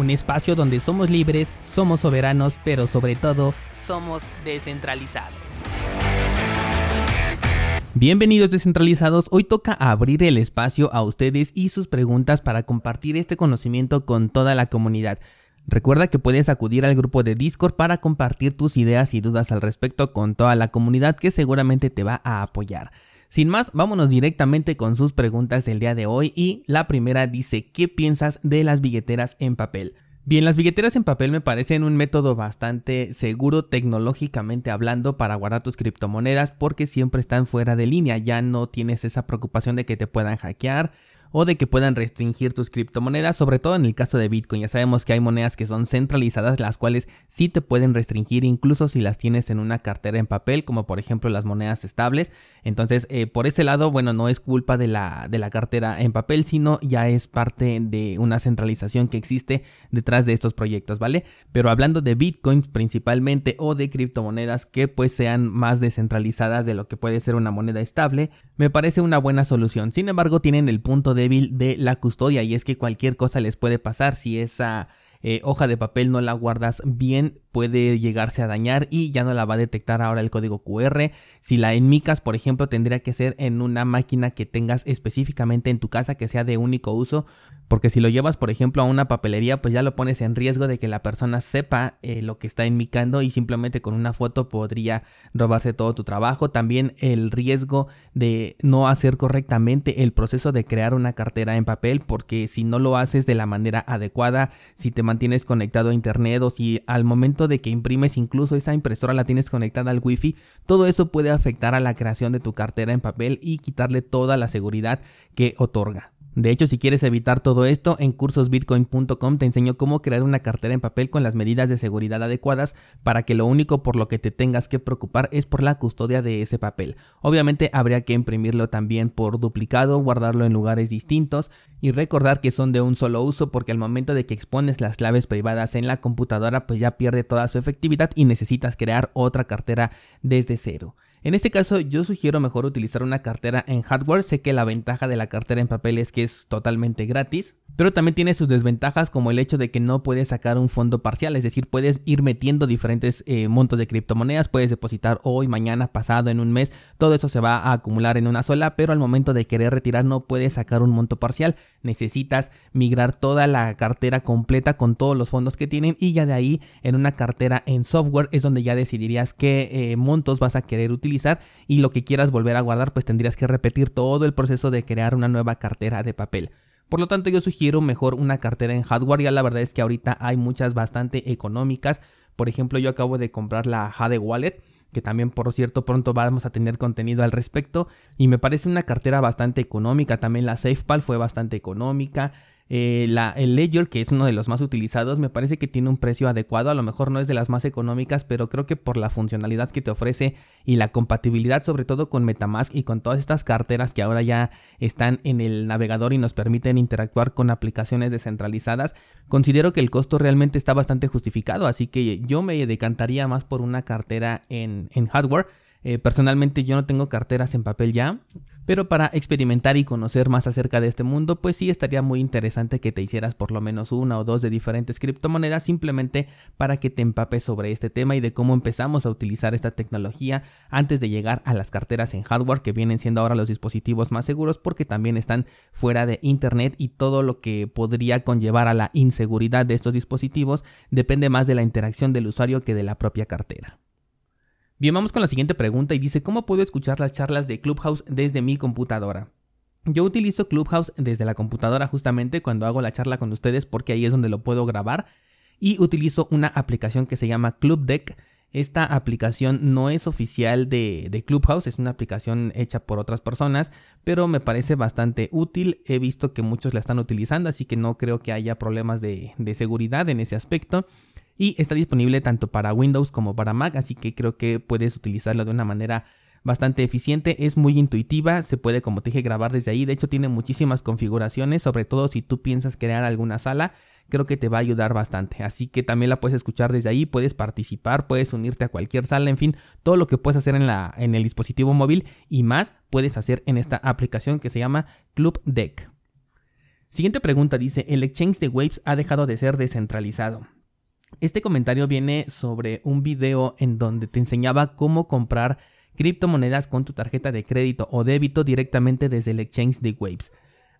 un espacio donde somos libres, somos soberanos, pero sobre todo somos descentralizados. Bienvenidos descentralizados, hoy toca abrir el espacio a ustedes y sus preguntas para compartir este conocimiento con toda la comunidad. Recuerda que puedes acudir al grupo de Discord para compartir tus ideas y dudas al respecto con toda la comunidad que seguramente te va a apoyar. Sin más, vámonos directamente con sus preguntas del día de hoy y la primera dice, ¿qué piensas de las billeteras en papel? Bien, las billeteras en papel me parecen un método bastante seguro tecnológicamente hablando para guardar tus criptomonedas porque siempre están fuera de línea, ya no tienes esa preocupación de que te puedan hackear o de que puedan restringir tus criptomonedas, sobre todo en el caso de Bitcoin. Ya sabemos que hay monedas que son centralizadas, las cuales sí te pueden restringir incluso si las tienes en una cartera en papel, como por ejemplo las monedas estables. Entonces, eh, por ese lado, bueno, no es culpa de la, de la cartera en papel, sino ya es parte de una centralización que existe detrás de estos proyectos, ¿vale? Pero hablando de Bitcoin principalmente o de criptomonedas que pues sean más descentralizadas de lo que puede ser una moneda estable, me parece una buena solución. Sin embargo, tienen el punto débil de la custodia y es que cualquier cosa les puede pasar. Si esa eh, hoja de papel no la guardas bien puede llegarse a dañar y ya no la va a detectar ahora el código QR. Si la enmicas, por ejemplo, tendría que ser en una máquina que tengas específicamente en tu casa que sea de único uso, porque si lo llevas, por ejemplo, a una papelería, pues ya lo pones en riesgo de que la persona sepa eh, lo que está enmicando y simplemente con una foto podría robarse todo tu trabajo. También el riesgo de no hacer correctamente el proceso de crear una cartera en papel, porque si no lo haces de la manera adecuada, si te mantienes conectado a internet o si al momento de que imprimes incluso esa impresora la tienes conectada al wifi, todo eso puede afectar a la creación de tu cartera en papel y quitarle toda la seguridad que otorga. De hecho, si quieres evitar todo esto, en cursosbitcoin.com te enseño cómo crear una cartera en papel con las medidas de seguridad adecuadas para que lo único por lo que te tengas que preocupar es por la custodia de ese papel. Obviamente habría que imprimirlo también por duplicado, guardarlo en lugares distintos y recordar que son de un solo uso porque al momento de que expones las claves privadas en la computadora pues ya pierde toda su efectividad y necesitas crear otra cartera desde cero. En este caso yo sugiero mejor utilizar una cartera en hardware, sé que la ventaja de la cartera en papel es que es totalmente gratis, pero también tiene sus desventajas como el hecho de que no puedes sacar un fondo parcial, es decir, puedes ir metiendo diferentes eh, montos de criptomonedas, puedes depositar hoy, mañana, pasado, en un mes, todo eso se va a acumular en una sola, pero al momento de querer retirar no puedes sacar un monto parcial, necesitas migrar toda la cartera completa con todos los fondos que tienen y ya de ahí en una cartera en software es donde ya decidirías qué eh, montos vas a querer utilizar y lo que quieras volver a guardar pues tendrías que repetir todo el proceso de crear una nueva cartera de papel. Por lo tanto, yo sugiero mejor una cartera en hardware. Ya la verdad es que ahorita hay muchas bastante económicas. Por ejemplo, yo acabo de comprar la Jade Wallet, que también por cierto pronto vamos a tener contenido al respecto. Y me parece una cartera bastante económica. También la SafePal fue bastante económica. Eh, el Ledger, que es uno de los más utilizados, me parece que tiene un precio adecuado. A lo mejor no es de las más económicas, pero creo que por la funcionalidad que te ofrece y la compatibilidad, sobre todo con Metamask y con todas estas carteras que ahora ya están en el navegador y nos permiten interactuar con aplicaciones descentralizadas, considero que el costo realmente está bastante justificado. Así que yo me decantaría más por una cartera en, en hardware. Eh, personalmente yo no tengo carteras en papel ya, pero para experimentar y conocer más acerca de este mundo, pues sí estaría muy interesante que te hicieras por lo menos una o dos de diferentes criptomonedas simplemente para que te empapes sobre este tema y de cómo empezamos a utilizar esta tecnología antes de llegar a las carteras en hardware que vienen siendo ahora los dispositivos más seguros porque también están fuera de internet y todo lo que podría conllevar a la inseguridad de estos dispositivos depende más de la interacción del usuario que de la propia cartera. Bien, vamos con la siguiente pregunta y dice, ¿cómo puedo escuchar las charlas de Clubhouse desde mi computadora? Yo utilizo Clubhouse desde la computadora justamente cuando hago la charla con ustedes porque ahí es donde lo puedo grabar y utilizo una aplicación que se llama Club Deck. Esta aplicación no es oficial de, Clubhouse, es una aplicación hecha por otras personas, pero me parece bastante útil. He visto que muchos la están utilizando, así que no creo que haya problemas de seguridad en ese aspecto. Y está disponible tanto para Windows como para Mac, así que creo que puedes utilizarlo de una manera bastante eficiente, es muy intuitiva, se puede como te dije grabar desde ahí, de hecho tiene muchísimas configuraciones, sobre todo si tú piensas crear alguna sala, creo que te va a ayudar bastante, así que también la puedes escuchar desde ahí, puedes participar, puedes unirte a cualquier sala, en fin, todo lo que puedes hacer en, la, en el dispositivo móvil y más puedes hacer en esta aplicación que se llama Club Deck. Siguiente pregunta dice, el exchange de Waves ha dejado de ser descentralizado. Este comentario viene sobre un video en donde te enseñaba cómo comprar criptomonedas con tu tarjeta de crédito o débito directamente desde el exchange de Waves.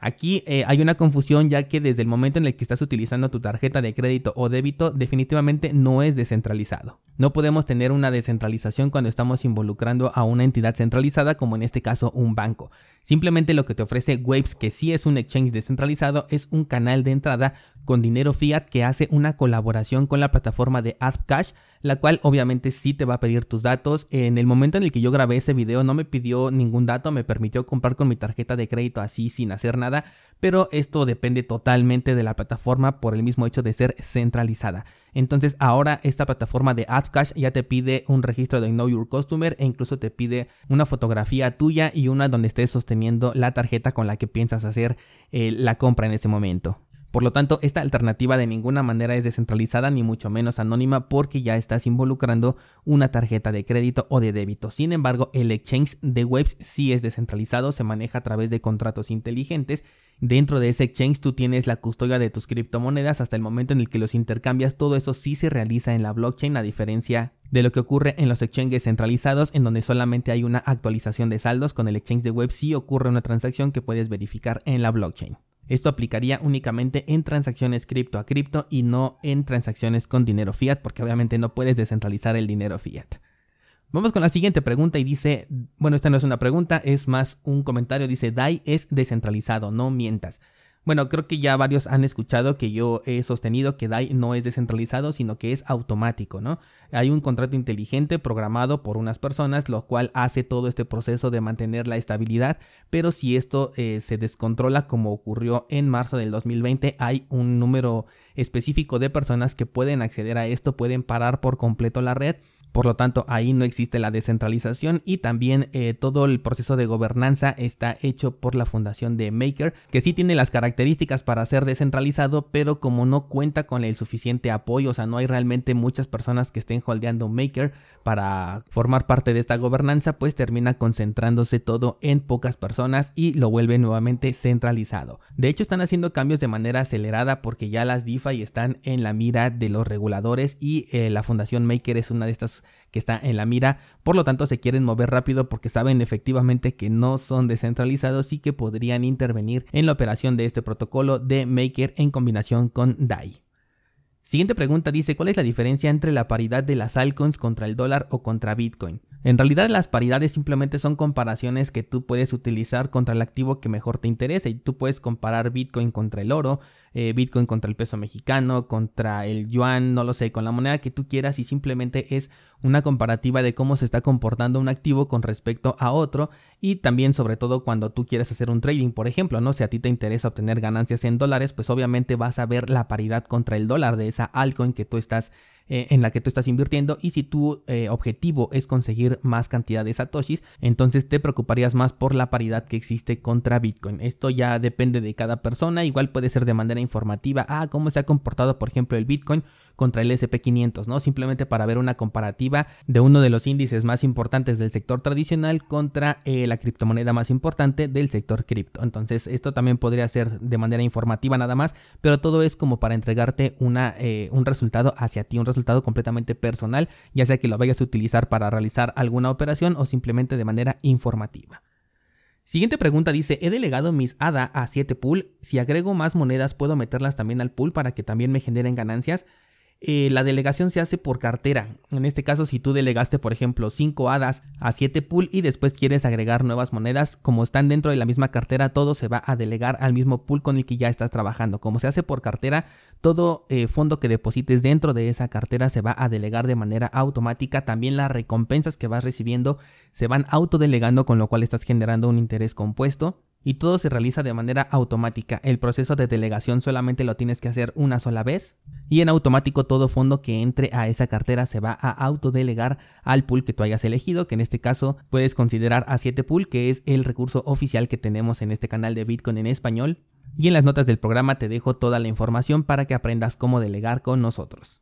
Aquí eh, hay una confusión ya que desde el momento en el que estás utilizando tu tarjeta de crédito o débito definitivamente no es descentralizado. No podemos tener una descentralización cuando estamos involucrando a una entidad centralizada como en este caso un banco. Simplemente lo que te ofrece Waves, que sí es un exchange descentralizado, es un canal de entrada con dinero fiat que hace una colaboración con la plataforma de AppCash la cual obviamente sí te va a pedir tus datos. En el momento en el que yo grabé ese video no me pidió ningún dato, me permitió comprar con mi tarjeta de crédito así sin hacer nada, pero esto depende totalmente de la plataforma por el mismo hecho de ser centralizada. Entonces ahora esta plataforma de AdCash ya te pide un registro de Know Your Customer e incluso te pide una fotografía tuya y una donde estés sosteniendo la tarjeta con la que piensas hacer eh, la compra en ese momento. Por lo tanto, esta alternativa de ninguna manera es descentralizada ni mucho menos anónima porque ya estás involucrando una tarjeta de crédito o de débito. Sin embargo, el exchange de webs sí es descentralizado, se maneja a través de contratos inteligentes. Dentro de ese exchange tú tienes la custodia de tus criptomonedas hasta el momento en el que los intercambias. Todo eso sí se realiza en la blockchain a diferencia de lo que ocurre en los exchanges centralizados en donde solamente hay una actualización de saldos. Con el exchange de web sí ocurre una transacción que puedes verificar en la blockchain. Esto aplicaría únicamente en transacciones cripto a cripto y no en transacciones con dinero fiat, porque obviamente no puedes descentralizar el dinero fiat. Vamos con la siguiente pregunta y dice, bueno, esta no es una pregunta, es más un comentario, dice, DAI es descentralizado, no mientas. Bueno, creo que ya varios han escuchado que yo he sostenido que DAI no es descentralizado, sino que es automático, ¿no? Hay un contrato inteligente programado por unas personas, lo cual hace todo este proceso de mantener la estabilidad, pero si esto eh, se descontrola como ocurrió en marzo del 2020, hay un número específico de personas que pueden acceder a esto, pueden parar por completo la red por lo tanto, ahí no existe la descentralización y también eh, todo el proceso de gobernanza está hecho por la fundación de Maker, que sí tiene las características para ser descentralizado, pero como no cuenta con el suficiente apoyo, o sea, no hay realmente muchas personas que estén holdeando Maker para formar parte de esta gobernanza, pues termina concentrándose todo en pocas personas y lo vuelve nuevamente centralizado. De hecho, están haciendo cambios de manera acelerada porque ya las DeFi están en la mira de los reguladores y eh, la fundación Maker es una de estas que está en la mira, por lo tanto se quieren mover rápido porque saben efectivamente que no son descentralizados y que podrían intervenir en la operación de este protocolo de Maker en combinación con DAI. Siguiente pregunta dice, ¿cuál es la diferencia entre la paridad de las altcoins contra el dólar o contra Bitcoin? En realidad las paridades simplemente son comparaciones que tú puedes utilizar contra el activo que mejor te interesa y tú puedes comparar Bitcoin contra el oro, eh, Bitcoin contra el peso mexicano, contra el yuan, no lo sé, con la moneda que tú quieras. Y simplemente es una comparativa de cómo se está comportando un activo con respecto a otro. Y también sobre todo cuando tú quieres hacer un trading, por ejemplo, ¿no? Si a ti te interesa obtener ganancias en dólares, pues obviamente vas a ver la paridad contra el dólar de esa altcoin que tú estás eh, en la que tú estás invirtiendo y si tu eh, objetivo es conseguir más cantidad de satoshis, entonces te preocuparías más por la paridad que existe contra Bitcoin. Esto ya depende de cada persona, igual puede ser de manera informativa, ah, cómo se ha comportado por ejemplo el Bitcoin contra el SP500, ¿no? Simplemente para ver una comparativa de uno de los índices más importantes del sector tradicional contra eh, la criptomoneda más importante del sector cripto. Entonces, esto también podría ser de manera informativa nada más, pero todo es como para entregarte una, eh, un resultado hacia ti, un resultado completamente personal, ya sea que lo vayas a utilizar para realizar alguna operación o simplemente de manera informativa. Siguiente pregunta dice, he delegado mis ADA a 7 pool, si agrego más monedas puedo meterlas también al pool para que también me generen ganancias. Eh, la delegación se hace por cartera. En este caso, si tú delegaste, por ejemplo, 5 hadas a 7 pool y después quieres agregar nuevas monedas, como están dentro de la misma cartera, todo se va a delegar al mismo pool con el que ya estás trabajando. Como se hace por cartera, todo eh, fondo que deposites dentro de esa cartera se va a delegar de manera automática. También las recompensas que vas recibiendo se van autodelegando, con lo cual estás generando un interés compuesto. y todo se realiza de manera automática. El proceso de delegación solamente lo tienes que hacer una sola vez y en automático todo fondo que entre a esa cartera se va a autodelegar al pool que tú hayas elegido, que en este caso puedes considerar a 7 pool, que es el recurso oficial que tenemos en este canal de Bitcoin en español. Y en las notas del programa te dejo toda la información para que aprendas cómo delegar con nosotros.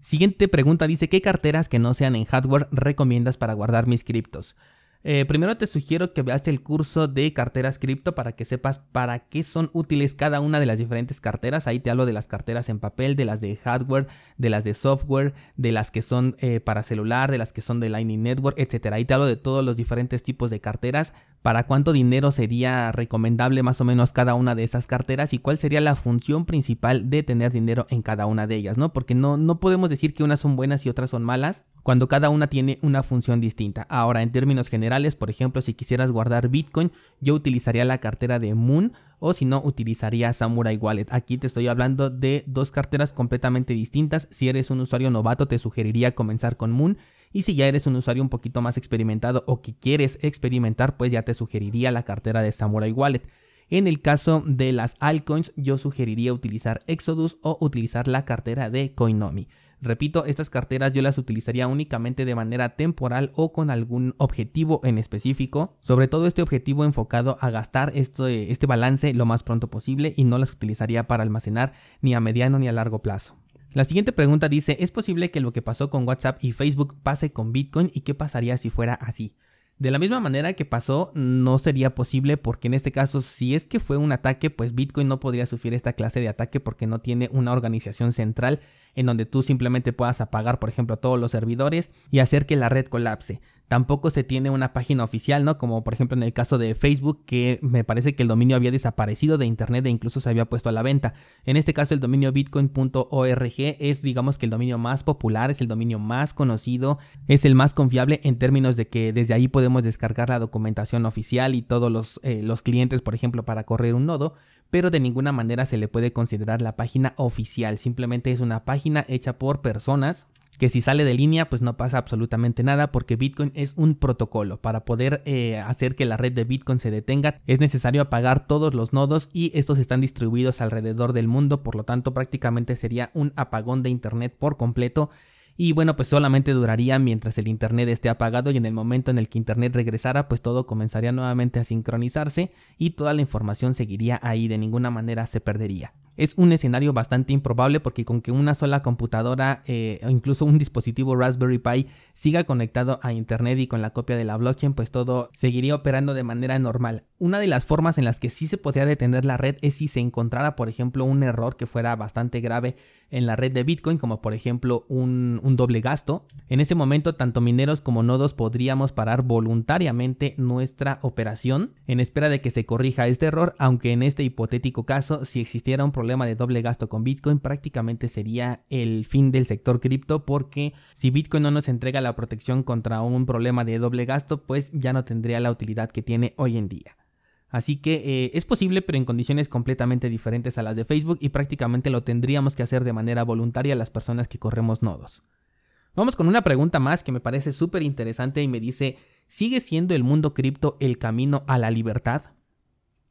Siguiente pregunta dice, ¿qué carteras que no sean en hardware recomiendas para guardar mis criptos? Eh, primero te sugiero que veas el curso de carteras cripto para que sepas para qué son útiles cada una de las diferentes carteras. Ahí te hablo de las carteras en papel, de las de hardware, de las de software, de las que son eh, para celular, de las que son de Lightning Network, etc. Ahí te hablo de todos los diferentes tipos de carteras, para cuánto dinero sería recomendable más o menos cada una de esas carteras y cuál sería la función principal de tener dinero en cada una de ellas, ¿no? Porque no, no podemos decir que unas son buenas y otras son malas cuando cada una tiene una función distinta. Ahora, en términos generales, por ejemplo, si quisieras guardar Bitcoin, yo utilizaría la cartera de Moon o si no, utilizaría Samurai Wallet. Aquí te estoy hablando de dos carteras completamente distintas. Si eres un usuario novato, te sugeriría comenzar con Moon. Y si ya eres un usuario un poquito más experimentado o que quieres experimentar, pues ya te sugeriría la cartera de Samurai Wallet. En el caso de las altcoins, yo sugeriría utilizar Exodus o utilizar la cartera de Coinomi. Repito, estas carteras yo las utilizaría únicamente de manera temporal o con algún objetivo en específico, sobre todo este objetivo enfocado a gastar este, este balance lo más pronto posible y no las utilizaría para almacenar ni a mediano ni a largo plazo. La siguiente pregunta dice, ¿es posible que lo que pasó con WhatsApp y Facebook pase con Bitcoin y qué pasaría si fuera así? De la misma manera que pasó, no sería posible porque en este caso, si es que fue un ataque, pues Bitcoin no podría sufrir esta clase de ataque porque no tiene una organización central en donde tú simplemente puedas apagar, por ejemplo, todos los servidores y hacer que la red colapse. Tampoco se tiene una página oficial, ¿no? Como por ejemplo en el caso de Facebook, que me parece que el dominio había desaparecido de Internet e incluso se había puesto a la venta. En este caso el dominio bitcoin.org es digamos que el dominio más popular, es el dominio más conocido, es el más confiable en términos de que desde ahí podemos descargar la documentación oficial y todos los, eh, los clientes, por ejemplo, para correr un nodo pero de ninguna manera se le puede considerar la página oficial, simplemente es una página hecha por personas que si sale de línea pues no pasa absolutamente nada porque Bitcoin es un protocolo. Para poder eh, hacer que la red de Bitcoin se detenga es necesario apagar todos los nodos y estos están distribuidos alrededor del mundo, por lo tanto prácticamente sería un apagón de Internet por completo. Y bueno, pues solamente duraría mientras el Internet esté apagado y en el momento en el que Internet regresara, pues todo comenzaría nuevamente a sincronizarse y toda la información seguiría ahí, de ninguna manera se perdería es un escenario bastante improbable porque con que una sola computadora eh, o incluso un dispositivo Raspberry Pi siga conectado a Internet y con la copia de la blockchain, pues todo seguiría operando de manera normal. Una de las formas en las que sí se podría detener la red es si se encontrara, por ejemplo, un error que fuera bastante grave en la red de Bitcoin, como por ejemplo un, doble gasto. En ese momento, tanto mineros como nodos podríamos parar voluntariamente nuestra operación en espera de que se corrija este error, aunque en este hipotético caso, si existiera un problema de doble gasto con Bitcoin prácticamente sería el fin del sector cripto porque si Bitcoin no nos entrega la protección contra un problema de doble gasto pues ya no tendría la utilidad que tiene hoy en día. Así que eh, es posible pero en condiciones completamente diferentes a las de Facebook y prácticamente lo tendríamos que hacer de manera voluntaria las personas que corremos nodos. Vamos con una pregunta más que me parece súper interesante y me dice, ¿sigue siendo el mundo cripto el camino a la libertad?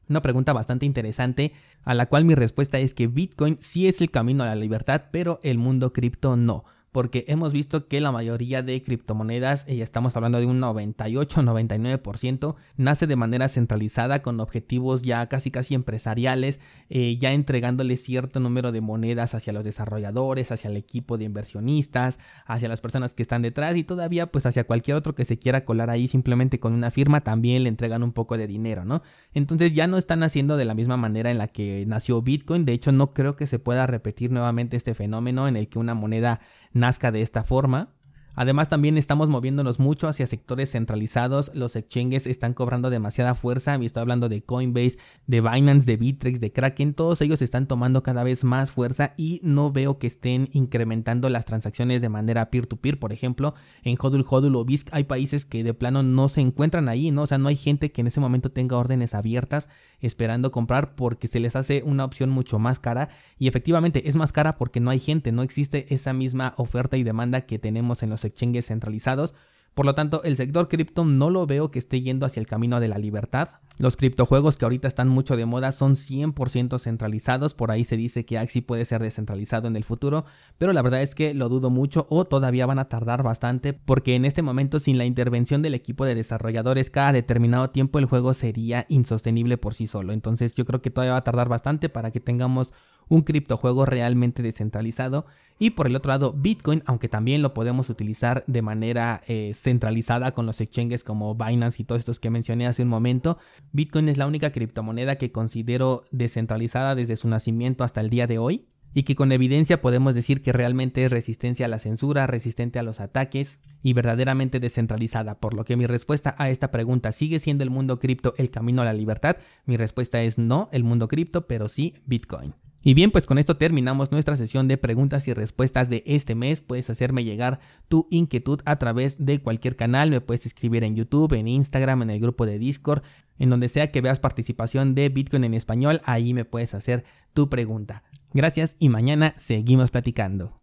Una pregunta bastante interesante a la cual mi respuesta es que Bitcoin sí es el camino a la libertad, pero el mundo cripto no porque hemos visto que la mayoría de criptomonedas, y estamos hablando de un 98-99%, nace de manera centralizada con objetivos ya casi casi empresariales, eh, ya entregándole cierto número de monedas hacia los desarrolladores, hacia el equipo de inversionistas, hacia las personas que están detrás y todavía pues hacia cualquier otro que se quiera colar ahí simplemente con una firma también le entregan un poco de dinero, ¿no? Entonces ya no están haciendo de la misma manera en la que nació Bitcoin, de hecho no creo que se pueda repetir nuevamente este fenómeno en el que una moneda nazca de esta forma. Además también estamos moviéndonos mucho hacia sectores centralizados, los exchanges están cobrando demasiada fuerza, estoy hablando de Coinbase, de Binance, de Bittrex, de Kraken, todos ellos están tomando cada vez más fuerza y no veo que estén incrementando las transacciones de manera peer-to-peer, por ejemplo, en Hodl Hodl o BISC hay países que de plano no se encuentran ahí, ¿no? O sea, no hay gente que en ese momento tenga órdenes abiertas esperando comprar porque se les hace una opción mucho más cara. Y efectivamente es más cara porque no hay gente, no existe esa misma oferta y demanda que tenemos en los exchanges centralizados, Por lo tanto, el sector cripto no lo veo que esté yendo hacia el camino de la libertad. Los criptojuegos que ahorita están mucho de moda son 100% centralizados, por ahí se dice que Axie puede ser descentralizado en el futuro, pero la verdad es que lo dudo mucho o todavía van a tardar bastante porque en este momento sin la intervención del equipo de desarrolladores cada determinado tiempo el juego sería insostenible por sí solo. Entonces yo creo que todavía va a tardar bastante para que tengamos un criptojuego realmente descentralizado. Y por el otro lado, Bitcoin, aunque también lo podemos utilizar de manera eh, centralizada con los exchanges como Binance y todos estos que mencioné hace un momento, Bitcoin es la única criptomoneda que considero descentralizada desde su nacimiento hasta el día de hoy y que con evidencia podemos decir que realmente es resistencia a la censura, resistente a los ataques y verdaderamente descentralizada, por lo que mi respuesta a esta pregunta sigue siendo el mundo cripto el camino a la libertad, mi respuesta es no el mundo cripto, pero sí Bitcoin. Y bien, pues con esto terminamos nuestra sesión de preguntas y respuestas de este mes. Puedes hacerme llegar tu inquietud a través de cualquier canal. Me puedes escribir en YouTube, en Instagram, en el grupo de Discord, en donde sea que veas participación de Bitcoin en español. Ahí me puedes hacer tu pregunta. Gracias y mañana seguimos platicando.